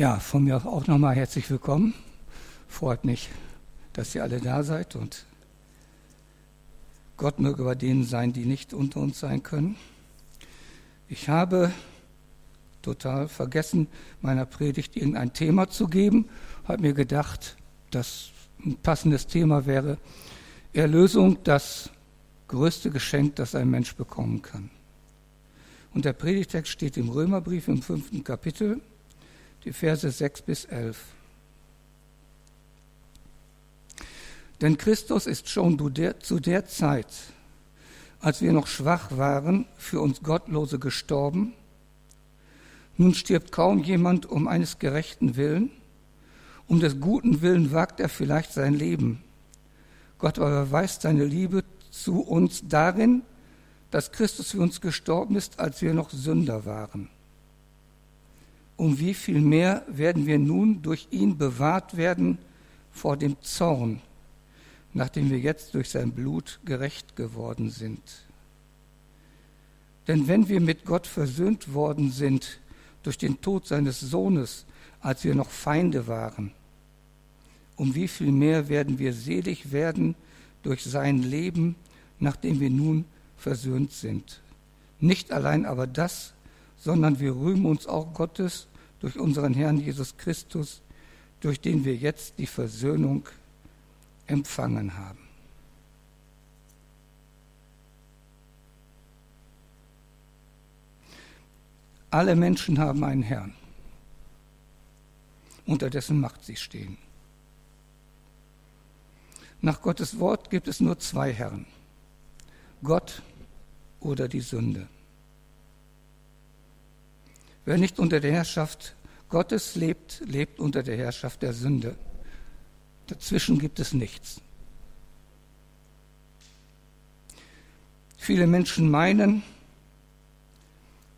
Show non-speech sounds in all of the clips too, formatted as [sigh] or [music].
Ja, von mir auch nochmal herzlich willkommen. Freut mich, dass ihr alle da seid und Gott möge bei denen sein, die nicht unter uns sein können. Ich habe total vergessen, meiner Predigt irgendein Thema zu geben, habe mir gedacht, dass ein passendes Thema wäre Erlösung, das größte Geschenk, das ein Mensch bekommen kann. Und der Predigtext steht im Römerbrief im fünften Kapitel, die Verse 6 bis 11. Denn Christus ist schon zu der Zeit, als wir noch schwach waren, für uns Gottlose gestorben. Nun stirbt kaum jemand um eines gerechten Willen. Um des guten Willen wagt er vielleicht sein Leben. Gott aber beweist seine Liebe zu uns darin, dass Christus für uns gestorben ist, als wir noch Sünder waren um wie viel mehr werden wir nun durch ihn bewahrt werden vor dem Zorn, nachdem wir jetzt durch sein Blut gerecht geworden sind. Denn wenn wir mit Gott versöhnt worden sind durch den Tod seines Sohnes, als wir noch Feinde waren, um wie viel mehr werden wir selig werden durch sein Leben, nachdem wir nun versöhnt sind. Nicht allein aber das, sondern wir rühmen uns auch Gottes durch unseren Herrn Jesus Christus, durch den wir jetzt die Versöhnung empfangen haben. Alle Menschen haben einen Herrn, unter dessen Macht sie stehen. Nach Gottes Wort gibt es nur zwei Herren, Gott oder die Sünde. Wer nicht unter der Herrschaft Gottes lebt, lebt unter der Herrschaft der Sünde. Dazwischen gibt es nichts. Viele Menschen meinen,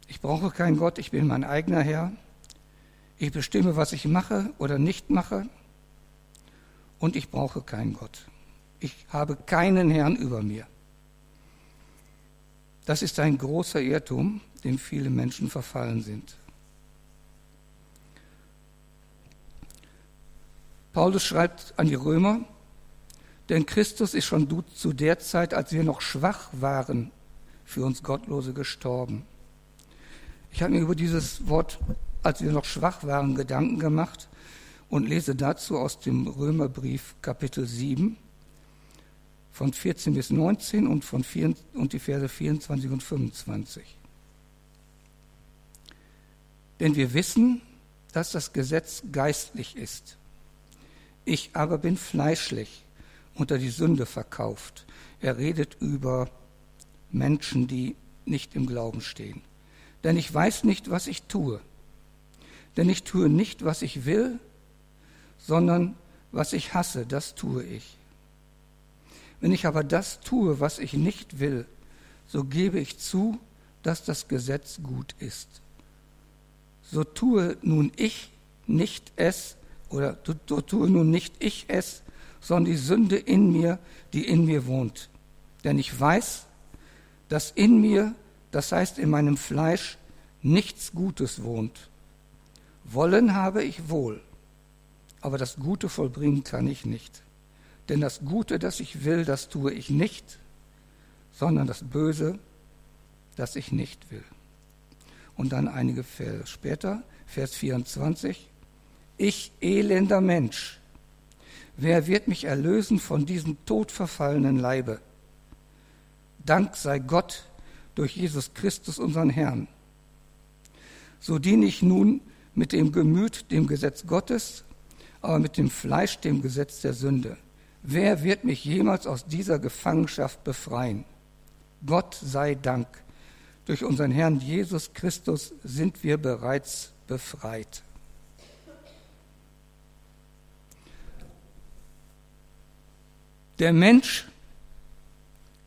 ich brauche keinen Gott, ich bin mein eigener Herr. Ich bestimme, was ich mache oder nicht mache. Und ich brauche keinen Gott. Ich habe keinen Herrn über mir. Das ist ein großer Irrtum, dem viele Menschen verfallen sind. Paulus schreibt an die Römer, denn Christus ist schon zu der Zeit, als wir noch schwach waren, für uns Gottlose gestorben. Ich habe mir über dieses Wort, als wir noch schwach waren, Gedanken gemacht und lese dazu aus dem Römerbrief Kapitel 7 von 14 bis 19 und, von 4, und die Verse 24 und 25. Denn wir wissen, dass das Gesetz geistlich ist ich aber bin fleischlich, unter die Sünde verkauft. Er redet über Menschen, die nicht im Glauben stehen. Denn ich weiß nicht, was ich tue. Denn ich tue nicht, was ich will, sondern was ich hasse, das tue ich. Wenn ich aber das tue, was ich nicht will, so gebe ich zu, dass das Gesetz gut ist. So tue nun ich nicht es, oder so tue nun nicht ich es, sondern die Sünde in mir, die in mir wohnt. Denn ich weiß, dass in mir, das heißt in meinem Fleisch, nichts Gutes wohnt. Wollen habe ich wohl, aber das Gute vollbringen kann ich nicht. Denn das Gute, das ich will, das tue ich nicht, sondern das Böse, das ich nicht will. Und dann einige Verse später, Vers 24, ich elender Mensch, wer wird mich erlösen von diesem todverfallenen Leibe? Dank sei Gott durch Jesus Christus, unseren Herrn. So diene ich nun mit dem Gemüt dem Gesetz Gottes, aber mit dem Fleisch dem Gesetz der Sünde. Wer wird mich jemals aus dieser Gefangenschaft befreien? Gott sei Dank. Durch unseren Herrn Jesus Christus sind wir bereits befreit. Der Mensch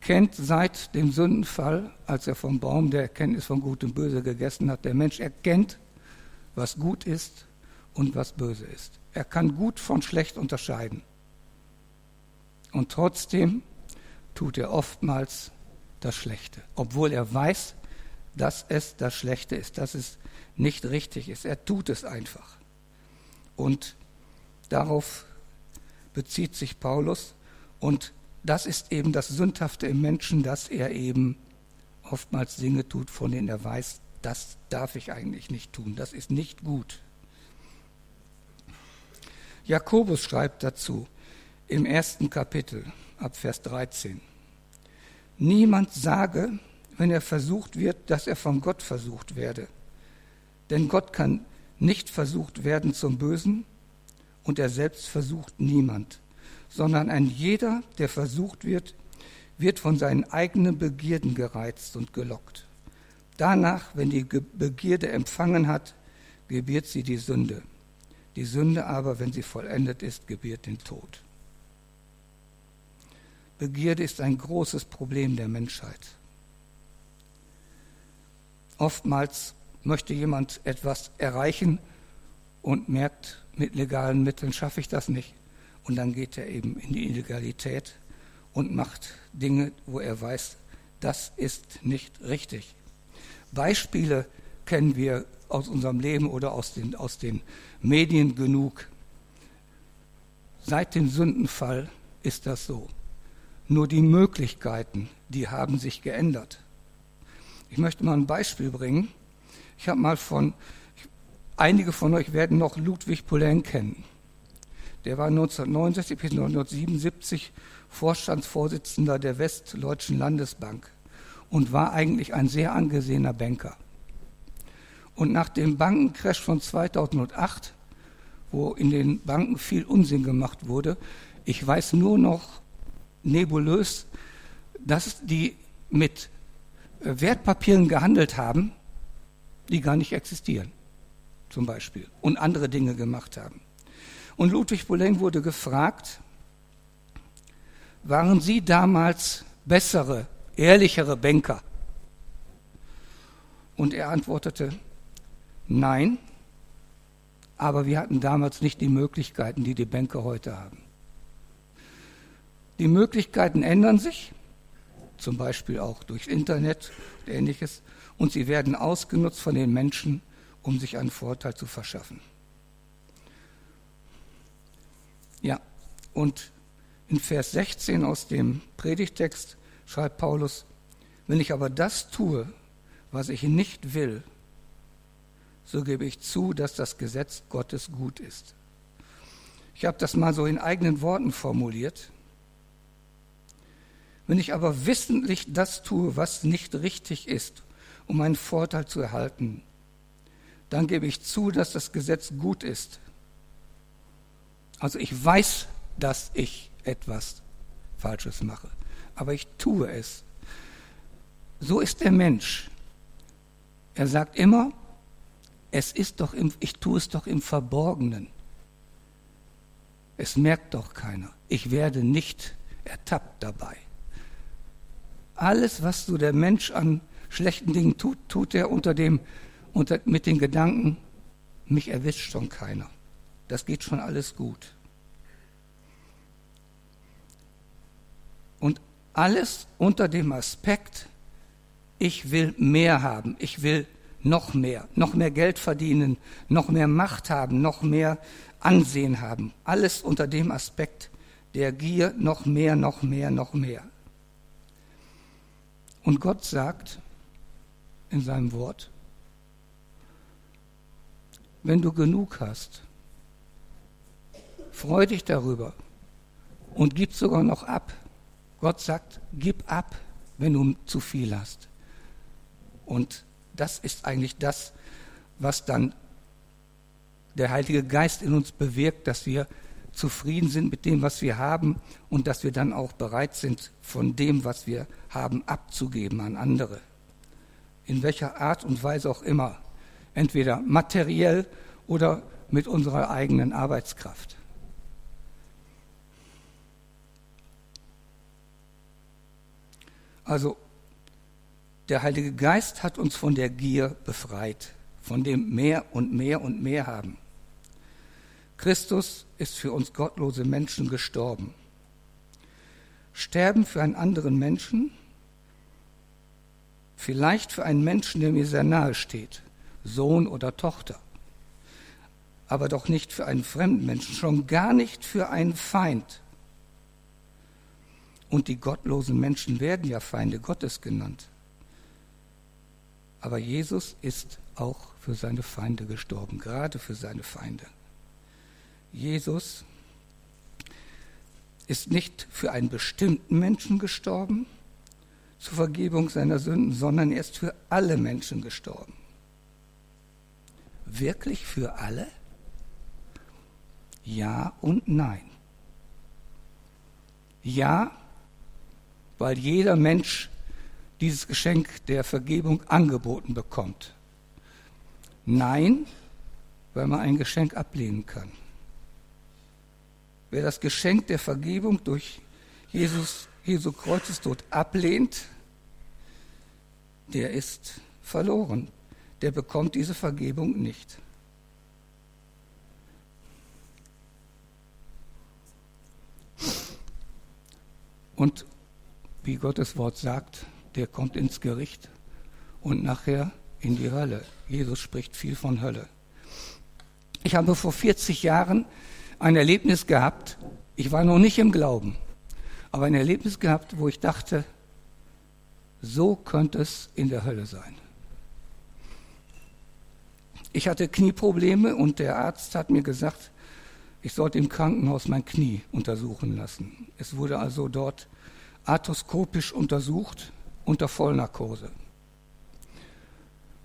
kennt seit dem Sündenfall, als er vom Baum der Erkenntnis von Gut und Böse gegessen hat, der Mensch erkennt, was gut ist und was böse ist. Er kann gut von schlecht unterscheiden. Und trotzdem tut er oftmals das Schlechte, obwohl er weiß, dass es das Schlechte ist, dass es nicht richtig ist. Er tut es einfach. Und darauf bezieht sich Paulus. Und das ist eben das Sündhafte im Menschen, dass er eben oftmals Dinge tut, von denen er weiß, das darf ich eigentlich nicht tun, das ist nicht gut. Jakobus schreibt dazu im ersten Kapitel ab Vers 13, Niemand sage, wenn er versucht wird, dass er von Gott versucht werde. Denn Gott kann nicht versucht werden zum Bösen und er selbst versucht niemand, sondern ein jeder, der versucht wird, wird von seinen eigenen Begierden gereizt und gelockt. Danach, wenn die Begierde empfangen hat, gebiert sie die Sünde. Die Sünde aber, wenn sie vollendet ist, gebiert den Tod. Begierde ist ein großes Problem der Menschheit. Oftmals möchte jemand etwas erreichen und merkt, mit legalen Mitteln schaffe ich das nicht. Und dann geht er eben in die Illegalität und macht Dinge, wo er weiß, das ist nicht richtig. Beispiele kennen wir aus unserem Leben oder aus den, aus den Medien genug. Seit dem Sündenfall ist das so. Nur die Möglichkeiten, die haben sich geändert. Ich möchte mal ein Beispiel bringen. Ich habe mal von, einige von euch werden noch Ludwig Poulain kennen. Der war 1969 bis 1977 Vorstandsvorsitzender der Westdeutschen Landesbank und war eigentlich ein sehr angesehener Banker. Und nach dem Bankencrash von 2008, wo in den Banken viel Unsinn gemacht wurde, ich weiß nur noch nebulös, dass die mit Wertpapieren gehandelt haben, die gar nicht existieren, zum Beispiel, und andere Dinge gemacht haben. Und Ludwig Poulain wurde gefragt, waren Sie damals bessere, ehrlichere Banker? Und er antwortete, nein, aber wir hatten damals nicht die Möglichkeiten, die die Banker heute haben. Die Möglichkeiten ändern sich, zum Beispiel auch durch Internet und ähnliches, und sie werden ausgenutzt von den Menschen, um sich einen Vorteil zu verschaffen. Ja, und in Vers 16 aus dem Predigtext schreibt Paulus, wenn ich aber das tue, was ich nicht will, so gebe ich zu, dass das Gesetz Gottes gut ist. Ich habe das mal so in eigenen Worten formuliert. Wenn ich aber wissentlich das tue, was nicht richtig ist, um einen Vorteil zu erhalten, dann gebe ich zu, dass das Gesetz gut ist. Also ich weiß, dass ich etwas Falsches mache. Aber ich tue es. So ist der Mensch. Er sagt immer, es ist doch im, ich tue es doch im Verborgenen. Es merkt doch keiner. Ich werde nicht ertappt dabei. Alles, was so der Mensch an schlechten Dingen tut, tut er unter dem, unter, mit den Gedanken, mich erwischt schon keiner. Das geht schon alles gut. Und alles unter dem Aspekt, ich will mehr haben, ich will noch mehr, noch mehr Geld verdienen, noch mehr Macht haben, noch mehr Ansehen haben. Alles unter dem Aspekt der Gier, noch mehr, noch mehr, noch mehr. Und Gott sagt in seinem Wort, wenn du genug hast, freu dich darüber und gib sogar noch ab. Gott sagt, gib ab, wenn du zu viel hast. Und das ist eigentlich das, was dann der Heilige Geist in uns bewirkt, dass wir zufrieden sind mit dem, was wir haben und dass wir dann auch bereit sind, von dem, was wir haben, abzugeben an andere. In welcher Art und Weise auch immer. Entweder materiell oder mit unserer eigenen Arbeitskraft. Also der Heilige Geist hat uns von der Gier befreit, von dem mehr und mehr und mehr haben. Christus ist für uns gottlose Menschen gestorben. Sterben für einen anderen Menschen, vielleicht für einen Menschen, der mir sehr nahe steht, Sohn oder Tochter. aber doch nicht für einen fremden Menschen, schon gar nicht für einen Feind. Und die gottlosen Menschen werden ja Feinde Gottes genannt. Aber Jesus ist auch für seine Feinde gestorben, gerade für seine Feinde. Jesus ist nicht für einen bestimmten Menschen gestorben zur Vergebung seiner Sünden, sondern er ist für alle Menschen gestorben. Wirklich für alle? Ja und nein. Ja, weil jeder Mensch dieses Geschenk der Vergebung angeboten bekommt. Nein, weil man ein Geschenk ablehnen kann. Wer das Geschenk der Vergebung durch Jesus, Jesu Kreuzestod ablehnt, der ist verloren. Der bekommt diese Vergebung nicht. Und wie Gottes Wort sagt, der kommt ins Gericht und nachher in die Hölle. Jesus spricht viel von Hölle. Ich habe vor 40 Jahren ein Erlebnis gehabt, ich war noch nicht im Glauben, aber ein Erlebnis gehabt, wo ich dachte, so könnte es in der Hölle sein. Ich hatte Knieprobleme und der Arzt hat mir gesagt, ich sollte im Krankenhaus mein Knie untersuchen lassen. Es wurde also dort arthroskopisch untersucht unter Vollnarkose.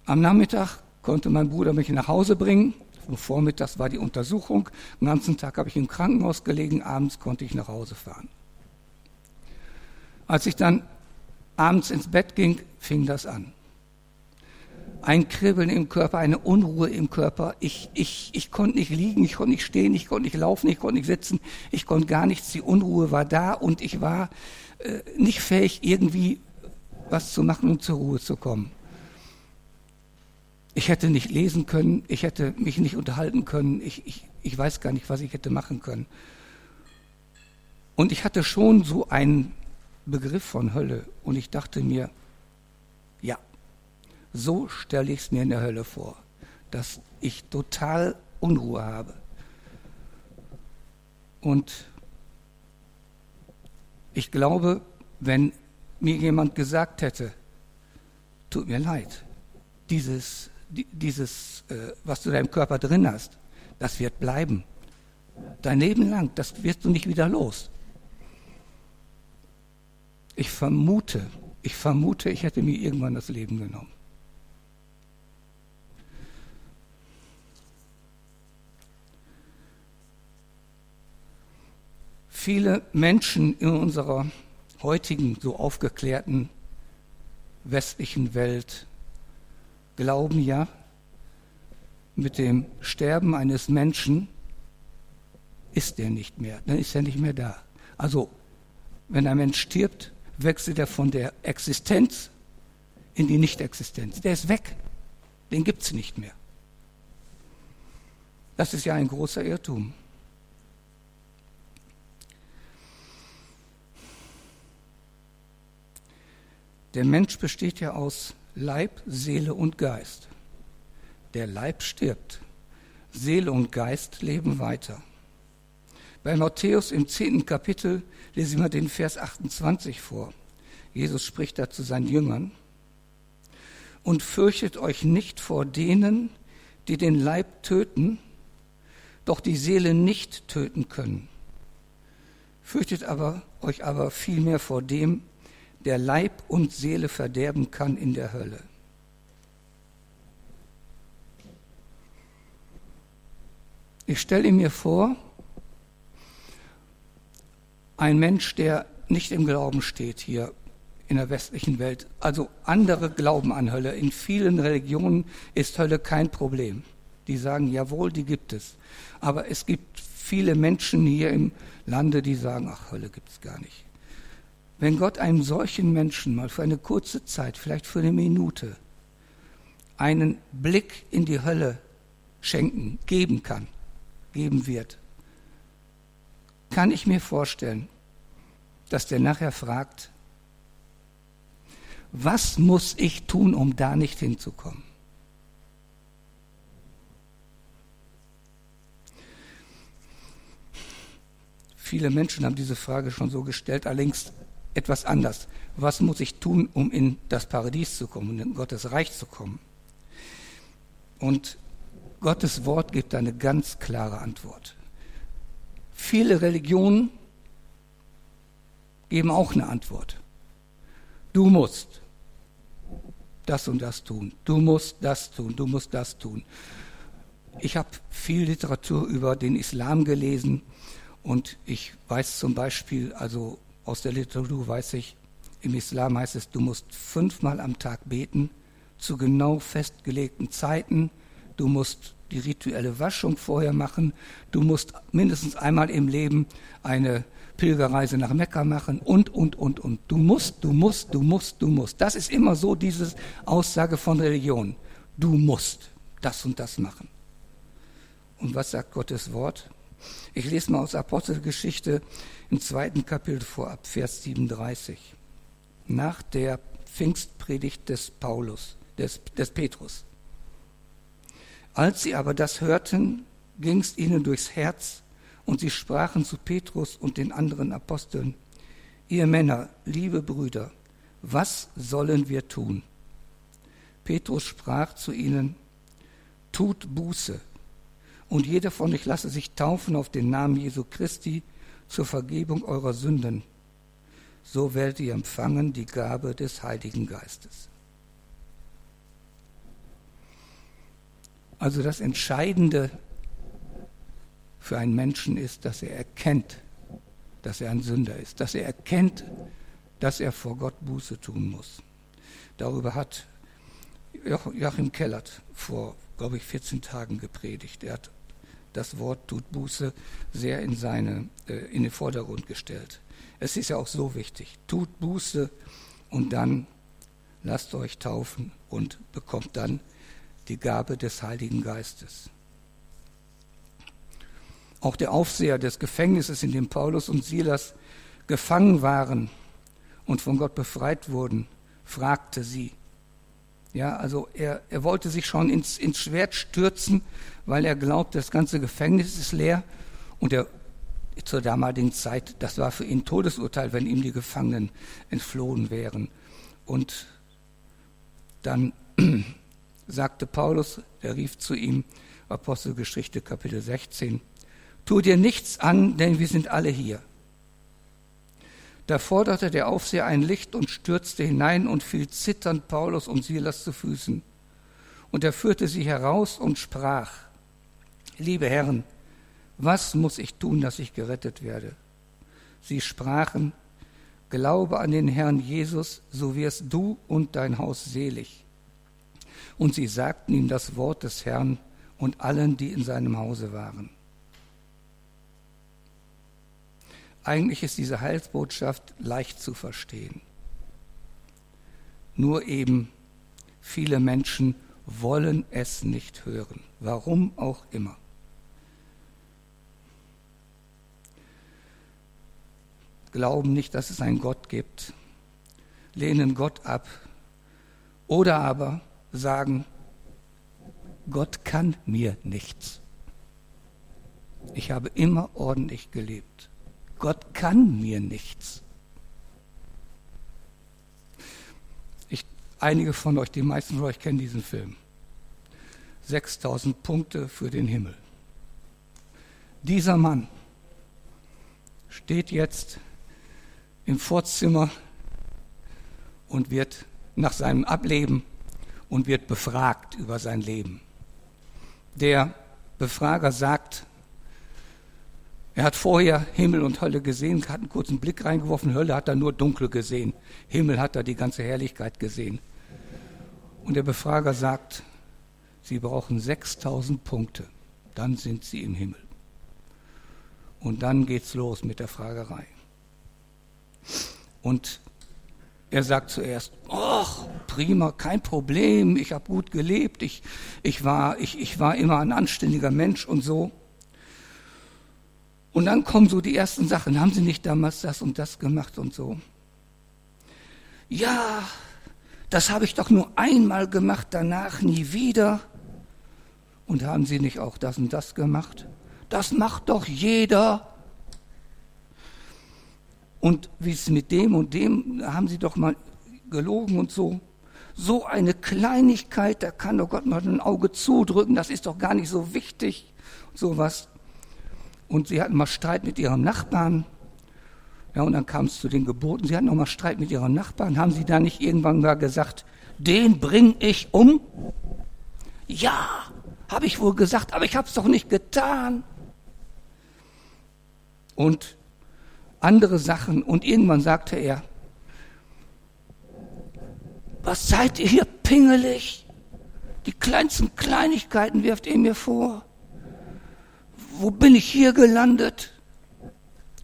Am Nachmittag konnte mein Bruder mich nach Hause bringen. Vormittags war die Untersuchung. Den ganzen Tag habe ich im Krankenhaus gelegen. Abends konnte ich nach Hause fahren. Als ich dann abends ins Bett ging, fing das an. Ein Kribbeln im Körper, eine Unruhe im Körper. Ich, ich, ich konnte nicht liegen, ich konnte nicht stehen, ich konnte nicht laufen, ich konnte nicht sitzen, ich konnte gar nichts. Die Unruhe war da und ich war äh, nicht fähig, irgendwie was zu machen und zur Ruhe zu kommen. Ich hätte nicht lesen können, ich hätte mich nicht unterhalten können, ich, ich, ich weiß gar nicht, was ich hätte machen können. Und ich hatte schon so einen Begriff von Hölle und ich dachte mir, ja, so stelle ich es mir in der Hölle vor, dass ich total Unruhe habe. Und ich glaube, wenn mir jemand gesagt hätte, tut mir leid, dieses, dieses äh, was du in deinem Körper drin hast, das wird bleiben. Dein Leben lang, das wirst du nicht wieder los. Ich vermute, ich vermute, ich hätte mir irgendwann das Leben genommen. Viele Menschen in unserer heutigen so aufgeklärten westlichen Welt glauben ja, mit dem Sterben eines Menschen ist er nicht mehr, dann ist er nicht mehr da. Also, wenn ein Mensch stirbt, wechselt er von der Existenz in die Nichtexistenz. Der ist weg, den gibt es nicht mehr. Das ist ja ein großer Irrtum. Der Mensch besteht ja aus Leib, Seele und Geist. Der Leib stirbt. Seele und Geist leben weiter. Bei Matthäus im zehnten Kapitel lese ich mal den Vers 28 vor. Jesus spricht da zu seinen Jüngern. Und fürchtet euch nicht vor denen, die den Leib töten, doch die Seele nicht töten können. Fürchtet aber euch aber vielmehr vor dem, der Leib und Seele verderben kann in der Hölle. Ich stelle mir vor, ein Mensch, der nicht im Glauben steht hier in der westlichen Welt, also andere glauben an Hölle. In vielen Religionen ist Hölle kein Problem. Die sagen, jawohl, die gibt es. Aber es gibt viele Menschen hier im Lande, die sagen, ach, Hölle gibt es gar nicht. Wenn Gott einem solchen Menschen mal für eine kurze Zeit, vielleicht für eine Minute, einen Blick in die Hölle schenken, geben kann, geben wird, kann ich mir vorstellen, dass der nachher fragt, was muss ich tun, um da nicht hinzukommen? Viele Menschen haben diese Frage schon so gestellt, allerdings etwas anders. Was muss ich tun, um in das Paradies zu kommen, in Gottes Reich zu kommen? Und Gottes Wort gibt eine ganz klare Antwort. Viele Religionen geben auch eine Antwort. Du musst das und das tun. Du musst das tun. Du musst das tun. Ich habe viel Literatur über den Islam gelesen und ich weiß zum Beispiel, also aus der Literatur weiß ich, im Islam heißt es, du musst fünfmal am Tag beten, zu genau festgelegten Zeiten. Du musst die rituelle Waschung vorher machen. Du musst mindestens einmal im Leben eine Pilgerreise nach Mekka machen und, und, und, und. Du musst, du musst, du musst, du musst. Das ist immer so diese Aussage von Religion. Du musst das und das machen. Und was sagt Gottes Wort? Ich lese mal aus Apostelgeschichte im zweiten Kapitel vor, ab Vers 37. Nach der Pfingstpredigt des Paulus, des, des Petrus. Als sie aber das hörten, ging es ihnen durchs Herz, und sie sprachen zu Petrus und den anderen Aposteln, ihr Männer, liebe Brüder, was sollen wir tun? Petrus sprach zu ihnen, tut Buße, und jeder von euch lasse sich taufen auf den Namen Jesu Christi zur Vergebung eurer Sünden. So werdet ihr empfangen die Gabe des Heiligen Geistes. Also das Entscheidende für einen Menschen ist, dass er erkennt, dass er ein Sünder ist, dass er erkennt, dass er vor Gott Buße tun muss. Darüber hat Joachim Kellert vor, glaube ich, 14 Tagen gepredigt. Er hat das Wort tut Buße sehr in, seine, äh, in den Vordergrund gestellt. Es ist ja auch so wichtig. Tut Buße und dann lasst euch taufen und bekommt dann die Gabe des Heiligen Geistes. Auch der Aufseher des Gefängnisses, in dem Paulus und Silas gefangen waren und von Gott befreit wurden, fragte sie. Ja, also er, er wollte sich schon ins, ins Schwert stürzen, weil er glaubt, das ganze Gefängnis ist leer und er zur damaligen Zeit, das war für ihn Todesurteil, wenn ihm die Gefangenen entflohen wären. Und dann [clears throat] sagte Paulus, er rief zu ihm, Apostelgeschichte Kapitel 16, tu dir nichts an, denn wir sind alle hier. Da forderte der Aufseher ein Licht und stürzte hinein und fiel zitternd Paulus und Silas zu Füßen. Und er führte sie heraus und sprach, liebe Herren, was muss ich tun, dass ich gerettet werde? Sie sprachen, Glaube an den Herrn Jesus, so wirst du und dein Haus selig. Und sie sagten ihm das Wort des Herrn und allen, die in seinem Hause waren. Eigentlich ist diese Heilsbotschaft leicht zu verstehen. Nur eben viele Menschen wollen es nicht hören, warum auch immer. Glauben nicht, dass es einen Gott gibt, lehnen Gott ab oder aber sagen, Gott kann mir nichts. Ich habe immer ordentlich gelebt. Gott kann mir nichts. Ich, einige von euch, die meisten von euch kennen diesen Film. 6000 Punkte für den Himmel. Dieser Mann steht jetzt im Vorzimmer und wird nach seinem Ableben und wird befragt über sein Leben. Der Befrager sagt, er hat vorher Himmel und Hölle gesehen, hat einen kurzen Blick reingeworfen, Hölle hat er nur dunkel gesehen, Himmel hat er die ganze Herrlichkeit gesehen. Und der Befrager sagt, Sie brauchen 6000 Punkte, dann sind Sie im Himmel. Und dann geht's los mit der Fragerei. Und er sagt zuerst, ach, prima, kein Problem, ich habe gut gelebt, ich, ich, war, ich, ich war immer ein anständiger Mensch und so. Und dann kommen so die ersten Sachen, haben Sie nicht damals das und das gemacht und so? Ja, das habe ich doch nur einmal gemacht, danach nie wieder. Und haben Sie nicht auch das und das gemacht? Das macht doch jeder. Und wie es mit dem und dem, haben sie doch mal gelogen und so. So eine Kleinigkeit, da kann doch Gott mal ein Auge zudrücken, das ist doch gar nicht so wichtig. Sowas. Und sie hatten mal Streit mit ihrem Nachbarn. Ja, und dann kam es zu den Geboten. Sie hatten noch mal Streit mit ihrem Nachbarn. Haben sie da nicht irgendwann mal gesagt, den bring ich um? Ja, habe ich wohl gesagt, aber ich habe es doch nicht getan. Und andere Sachen. Und irgendwann sagte er, was seid ihr hier pingelig? Die kleinsten Kleinigkeiten wirft ihr mir vor. Wo bin ich hier gelandet?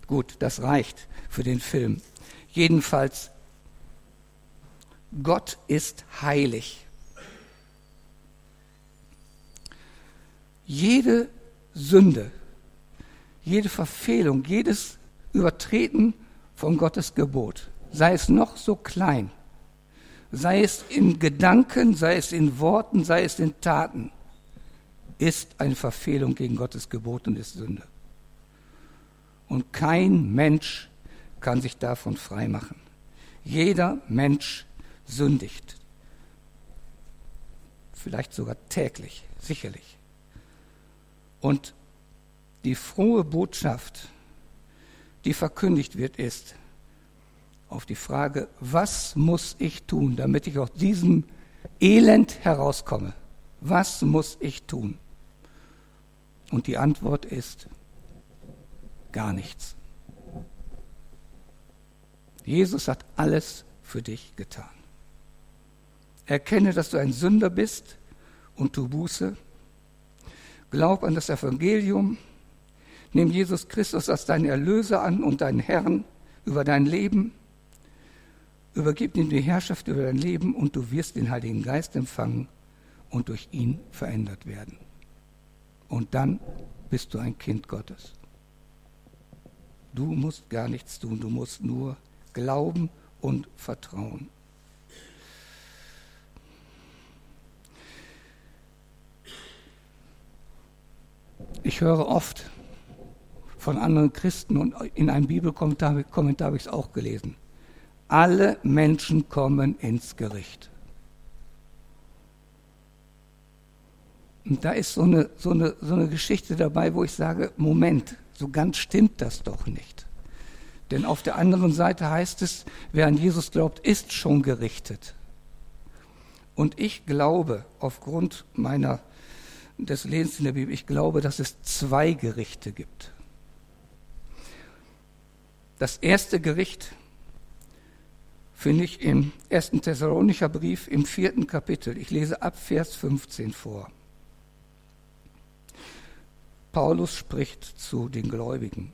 Gut, das reicht für den Film. Jedenfalls, Gott ist heilig. Jede Sünde, jede Verfehlung, jedes Übertreten von Gottes Gebot, sei es noch so klein, sei es in Gedanken, sei es in Worten, sei es in Taten, ist eine Verfehlung gegen Gottes Gebot und ist Sünde. Und kein Mensch kann sich davon freimachen. Jeder Mensch sündigt. Vielleicht sogar täglich, sicherlich. Und die frohe Botschaft, die verkündigt wird, ist auf die Frage, was muss ich tun, damit ich aus diesem Elend herauskomme? Was muss ich tun? Und die Antwort ist gar nichts. Jesus hat alles für dich getan. Erkenne, dass du ein Sünder bist und tu Buße. Glaub an das Evangelium. Nimm Jesus Christus als deinen Erlöser an und deinen Herrn über dein Leben. Übergib ihm die Herrschaft über dein Leben und du wirst den Heiligen Geist empfangen und durch ihn verändert werden. Und dann bist du ein Kind Gottes. Du musst gar nichts tun, du musst nur glauben und vertrauen. Ich höre oft von anderen Christen und in einem Bibelkommentar Kommentar habe ich es auch gelesen. Alle Menschen kommen ins Gericht. Und da ist so eine, so, eine, so eine Geschichte dabei, wo ich sage, Moment, so ganz stimmt das doch nicht. Denn auf der anderen Seite heißt es, wer an Jesus glaubt, ist schon gerichtet. Und ich glaube, aufgrund meiner, des Lebens in der Bibel, ich glaube, dass es zwei Gerichte gibt. Das erste Gericht finde ich im ersten Thessalonicher Brief im vierten Kapitel. Ich lese ab Vers 15 vor. Paulus spricht zu den Gläubigen.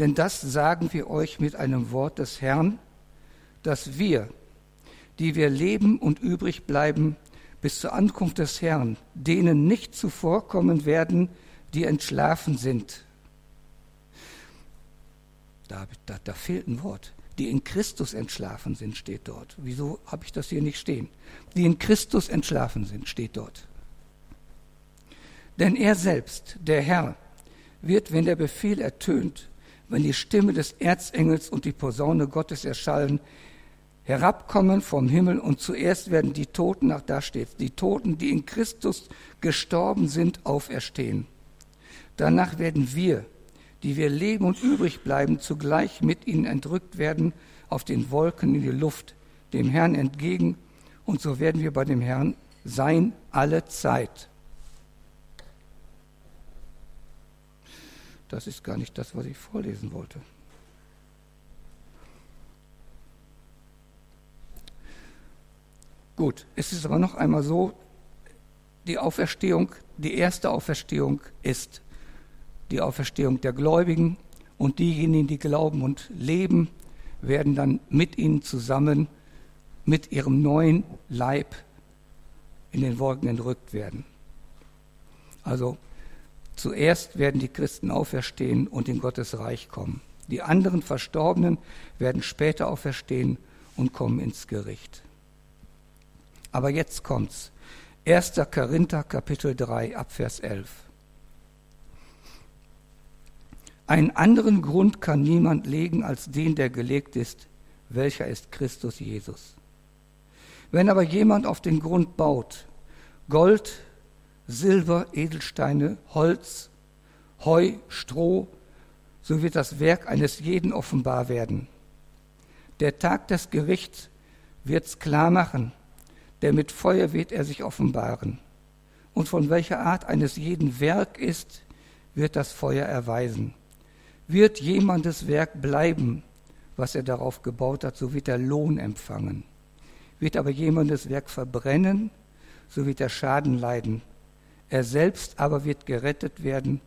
Denn das sagen wir euch mit einem Wort des Herrn, dass wir, die wir leben und übrig bleiben bis zur Ankunft des Herrn, denen nicht zuvorkommen werden, die entschlafen sind. Da, da, da fehlt ein Wort. Die in Christus entschlafen sind, steht dort. Wieso habe ich das hier nicht stehen? Die in Christus entschlafen sind, steht dort. Denn er selbst, der Herr, wird, wenn der Befehl ertönt, wenn die Stimme des Erzengels und die Posaune Gottes erschallen, herabkommen vom Himmel und zuerst werden die Toten, ach da steht, die Toten, die in Christus gestorben sind, auferstehen. Danach werden wir, die wir leben und übrig bleiben, zugleich mit ihnen entrückt werden auf den Wolken in die Luft, dem Herrn entgegen, und so werden wir bei dem Herrn sein alle Zeit. Das ist gar nicht das, was ich vorlesen wollte. Gut, es ist aber noch einmal so, die Auferstehung, die erste Auferstehung ist die Auferstehung der Gläubigen und diejenigen, die glauben und leben, werden dann mit ihnen zusammen mit ihrem neuen Leib in den Wolken entrückt werden. Also Zuerst werden die Christen auferstehen und in Gottes Reich kommen. Die anderen Verstorbenen werden später auferstehen und kommen ins Gericht. Aber jetzt kommt's. 1. Korinther Kapitel 3 Abvers 11. Einen anderen Grund kann niemand legen als den, der gelegt ist, welcher ist Christus Jesus. Wenn aber jemand auf den Grund baut, Gold, Silber, Edelsteine, Holz, Heu, Stroh, so wird das Werk eines jeden offenbar werden. Der Tag des Gerichts wird's klar machen, denn mit Feuer wird er sich offenbaren. Und von welcher Art eines jeden Werk ist, wird das Feuer erweisen. Wird jemandes Werk bleiben, was er darauf gebaut hat, so wird er Lohn empfangen. Wird aber jemandes Werk verbrennen, so wird er Schaden leiden. Er selbst aber wird gerettet werden,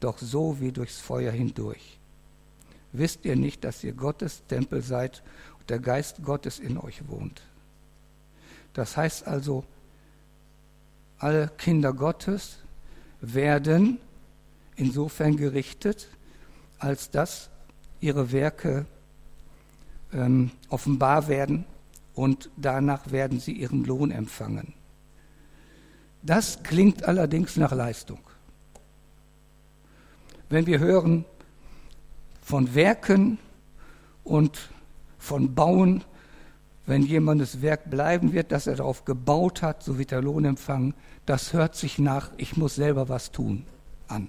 doch so wie durchs Feuer hindurch. Wisst ihr nicht, dass ihr Gottes Tempel seid und der Geist Gottes in euch wohnt? Das heißt also, alle Kinder Gottes werden insofern gerichtet, als dass ihre Werke ähm, offenbar werden und danach werden sie ihren Lohn empfangen. Das klingt allerdings nach Leistung. Wenn wir hören von Werken und von Bauen, wenn jemandes Werk bleiben wird, dass er darauf gebaut hat, so wird er Lohn empfangen, das hört sich nach, ich muss selber was tun, an.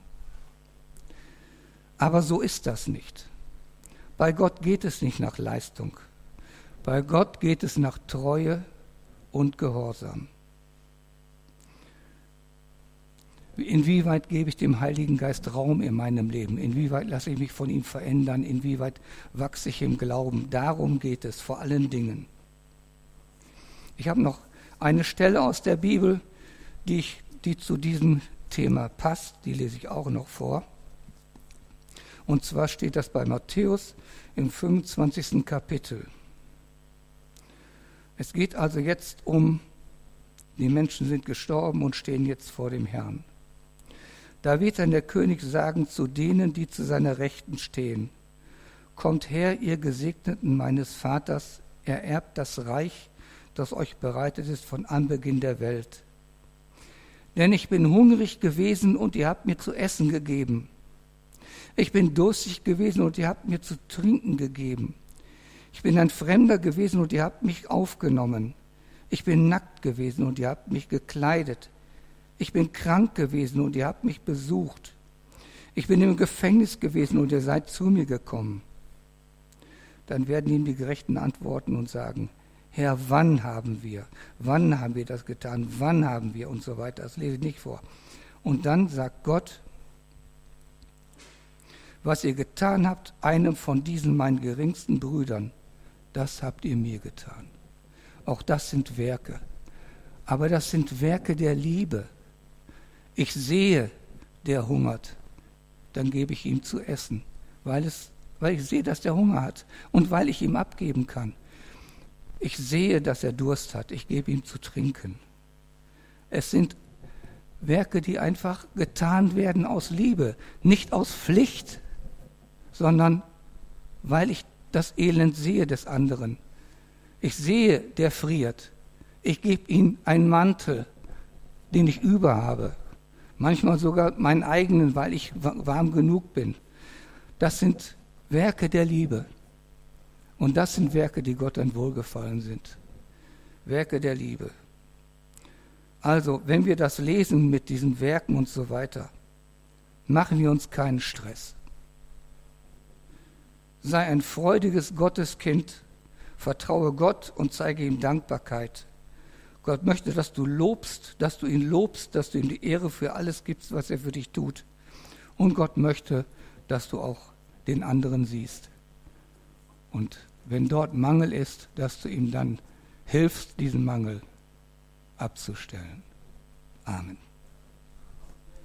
Aber so ist das nicht. Bei Gott geht es nicht nach Leistung. Bei Gott geht es nach Treue und Gehorsam. Inwieweit gebe ich dem Heiligen Geist Raum in meinem Leben? Inwieweit lasse ich mich von ihm verändern? Inwieweit wachse ich im Glauben? Darum geht es vor allen Dingen. Ich habe noch eine Stelle aus der Bibel, die, ich, die zu diesem Thema passt. Die lese ich auch noch vor. Und zwar steht das bei Matthäus im 25. Kapitel. Es geht also jetzt um, die Menschen sind gestorben und stehen jetzt vor dem Herrn. Da wird dann der König sagen zu denen, die zu seiner Rechten stehen, Kommt her, ihr Gesegneten meines Vaters, ererbt das Reich, das euch bereitet ist von Anbeginn der Welt. Denn ich bin hungrig gewesen und ihr habt mir zu essen gegeben. Ich bin durstig gewesen und ihr habt mir zu trinken gegeben. Ich bin ein Fremder gewesen und ihr habt mich aufgenommen. Ich bin nackt gewesen und ihr habt mich gekleidet. Ich bin krank gewesen und ihr habt mich besucht. Ich bin im Gefängnis gewesen und ihr seid zu mir gekommen. Dann werden ihm die Gerechten antworten und sagen, Herr, wann haben wir? Wann haben wir das getan? Wann haben wir? Und so weiter. Das lese ich nicht vor. Und dann sagt Gott, was ihr getan habt, einem von diesen meinen geringsten Brüdern, das habt ihr mir getan. Auch das sind Werke. Aber das sind Werke der Liebe ich sehe, der hungert, dann gebe ich ihm zu essen, weil, es, weil ich sehe, dass der Hunger hat und weil ich ihm abgeben kann. Ich sehe, dass er Durst hat, ich gebe ihm zu trinken. Es sind Werke, die einfach getan werden aus Liebe, nicht aus Pflicht, sondern weil ich das Elend sehe des anderen. Ich sehe, der friert. Ich gebe ihm einen Mantel, den ich über habe manchmal sogar meinen eigenen, weil ich warm genug bin. Das sind Werke der Liebe. Und das sind Werke, die Gott ein Wohlgefallen sind. Werke der Liebe. Also, wenn wir das lesen mit diesen Werken und so weiter, machen wir uns keinen Stress. Sei ein freudiges Gotteskind, vertraue Gott und zeige ihm Dankbarkeit. Gott möchte, dass du lobst, dass du ihn lobst, dass du ihm die Ehre für alles gibst, was er für dich tut. Und Gott möchte, dass du auch den anderen siehst. Und wenn dort Mangel ist, dass du ihm dann hilfst, diesen Mangel abzustellen. Amen.